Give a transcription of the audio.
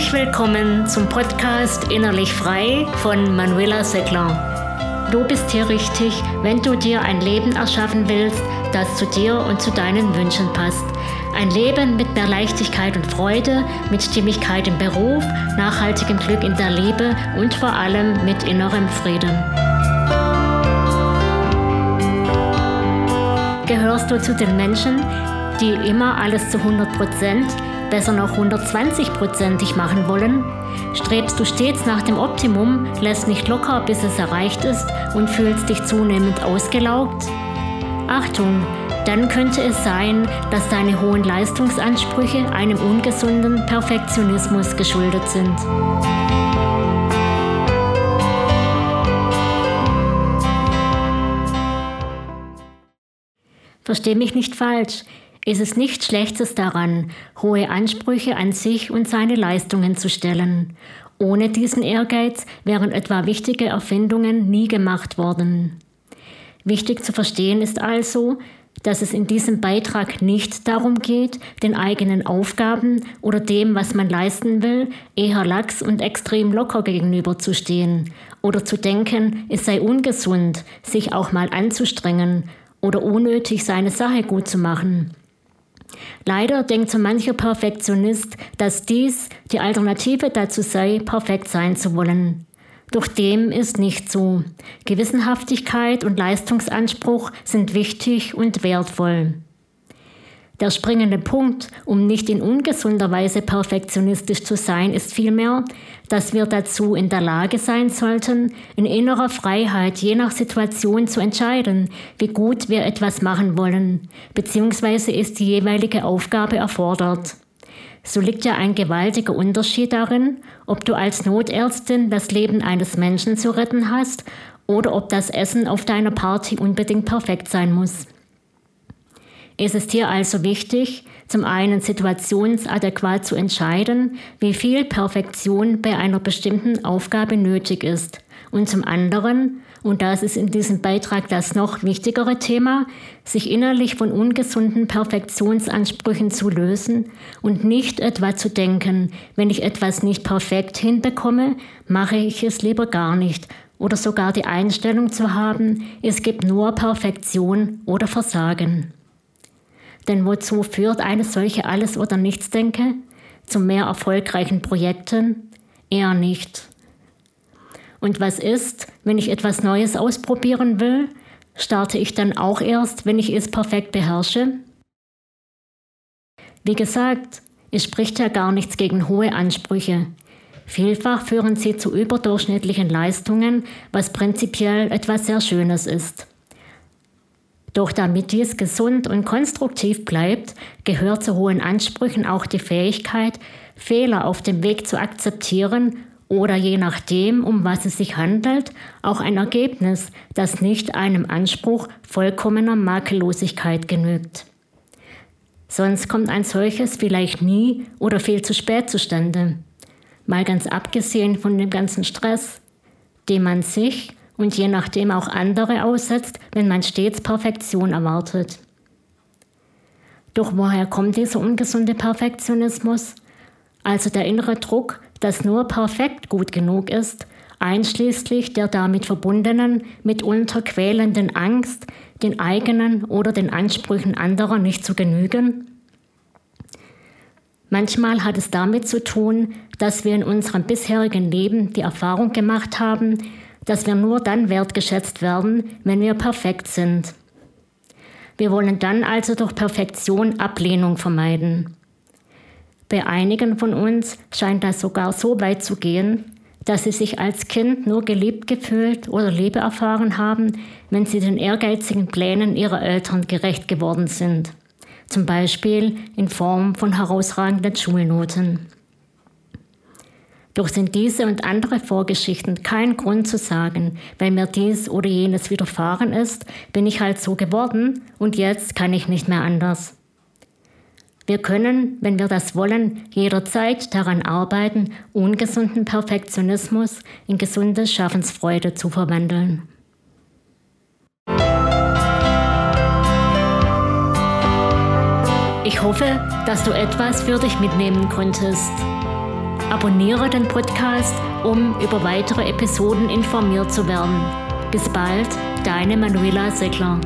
Herzlich willkommen zum Podcast Innerlich Frei von Manuela Seckler. Du bist hier richtig, wenn du dir ein Leben erschaffen willst, das zu dir und zu deinen Wünschen passt. Ein Leben mit mehr Leichtigkeit und Freude, mit Stimmigkeit im Beruf, nachhaltigem Glück in der Liebe und vor allem mit innerem Frieden. Gehörst du zu den Menschen, die immer alles zu 100 Prozent besser noch 120-prozentig machen wollen? Strebst du stets nach dem Optimum, lässt nicht locker, bis es erreicht ist und fühlst dich zunehmend ausgelaugt? Achtung, dann könnte es sein, dass deine hohen Leistungsansprüche einem ungesunden Perfektionismus geschuldet sind. Versteh mich nicht falsch, ist es nichts Schlechtes daran, hohe Ansprüche an sich und seine Leistungen zu stellen. Ohne diesen Ehrgeiz wären etwa wichtige Erfindungen nie gemacht worden. Wichtig zu verstehen ist also, dass es in diesem Beitrag nicht darum geht, den eigenen Aufgaben oder dem, was man leisten will, eher lax und extrem locker gegenüberzustehen oder zu denken, es sei ungesund, sich auch mal anzustrengen oder unnötig seine Sache gut zu machen. Leider denkt so mancher Perfektionist, dass dies die Alternative dazu sei, perfekt sein zu wollen. Doch dem ist nicht so. Gewissenhaftigkeit und Leistungsanspruch sind wichtig und wertvoll. Der springende Punkt, um nicht in ungesunder Weise perfektionistisch zu sein, ist vielmehr, dass wir dazu in der Lage sein sollten, in innerer Freiheit je nach Situation zu entscheiden, wie gut wir etwas machen wollen, beziehungsweise ist die jeweilige Aufgabe erfordert. So liegt ja ein gewaltiger Unterschied darin, ob du als Notärztin das Leben eines Menschen zu retten hast oder ob das Essen auf deiner Party unbedingt perfekt sein muss. Es ist hier also wichtig, zum einen situationsadäquat zu entscheiden, wie viel Perfektion bei einer bestimmten Aufgabe nötig ist und zum anderen, und das ist in diesem Beitrag das noch wichtigere Thema, sich innerlich von ungesunden Perfektionsansprüchen zu lösen und nicht etwa zu denken, wenn ich etwas nicht perfekt hinbekomme, mache ich es lieber gar nicht oder sogar die Einstellung zu haben, es gibt nur Perfektion oder Versagen. Denn wozu führt eine solche Alles- oder Nichts-Denke? Zu mehr erfolgreichen Projekten? Eher nicht. Und was ist, wenn ich etwas Neues ausprobieren will? Starte ich dann auch erst, wenn ich es perfekt beherrsche? Wie gesagt, es spricht ja gar nichts gegen hohe Ansprüche. Vielfach führen sie zu überdurchschnittlichen Leistungen, was prinzipiell etwas sehr Schönes ist. Doch damit dies gesund und konstruktiv bleibt, gehört zu hohen Ansprüchen auch die Fähigkeit, Fehler auf dem Weg zu akzeptieren oder je nachdem, um was es sich handelt, auch ein Ergebnis, das nicht einem Anspruch vollkommener Makellosigkeit genügt. Sonst kommt ein solches vielleicht nie oder viel zu spät zustande. Mal ganz abgesehen von dem ganzen Stress, den man sich und je nachdem auch andere aussetzt, wenn man stets Perfektion erwartet. Doch woher kommt dieser ungesunde Perfektionismus? Also der innere Druck, dass nur perfekt gut genug ist, einschließlich der damit verbundenen, mitunter quälenden Angst, den eigenen oder den Ansprüchen anderer nicht zu genügen? Manchmal hat es damit zu tun, dass wir in unserem bisherigen Leben die Erfahrung gemacht haben, dass wir nur dann wertgeschätzt werden, wenn wir perfekt sind. Wir wollen dann also durch Perfektion Ablehnung vermeiden. Bei einigen von uns scheint das sogar so weit zu gehen, dass sie sich als Kind nur geliebt gefühlt oder Liebe erfahren haben, wenn sie den ehrgeizigen Plänen ihrer Eltern gerecht geworden sind. Zum Beispiel in Form von herausragenden Schulnoten. Doch sind diese und andere Vorgeschichten kein Grund zu sagen, wenn mir dies oder jenes widerfahren ist, bin ich halt so geworden und jetzt kann ich nicht mehr anders. Wir können, wenn wir das wollen, jederzeit daran arbeiten, ungesunden Perfektionismus in gesunde Schaffensfreude zu verwandeln. Ich hoffe, dass du etwas für dich mitnehmen konntest. Abonniere den Podcast, um über weitere Episoden informiert zu werden. Bis bald, deine Manuela Seckler.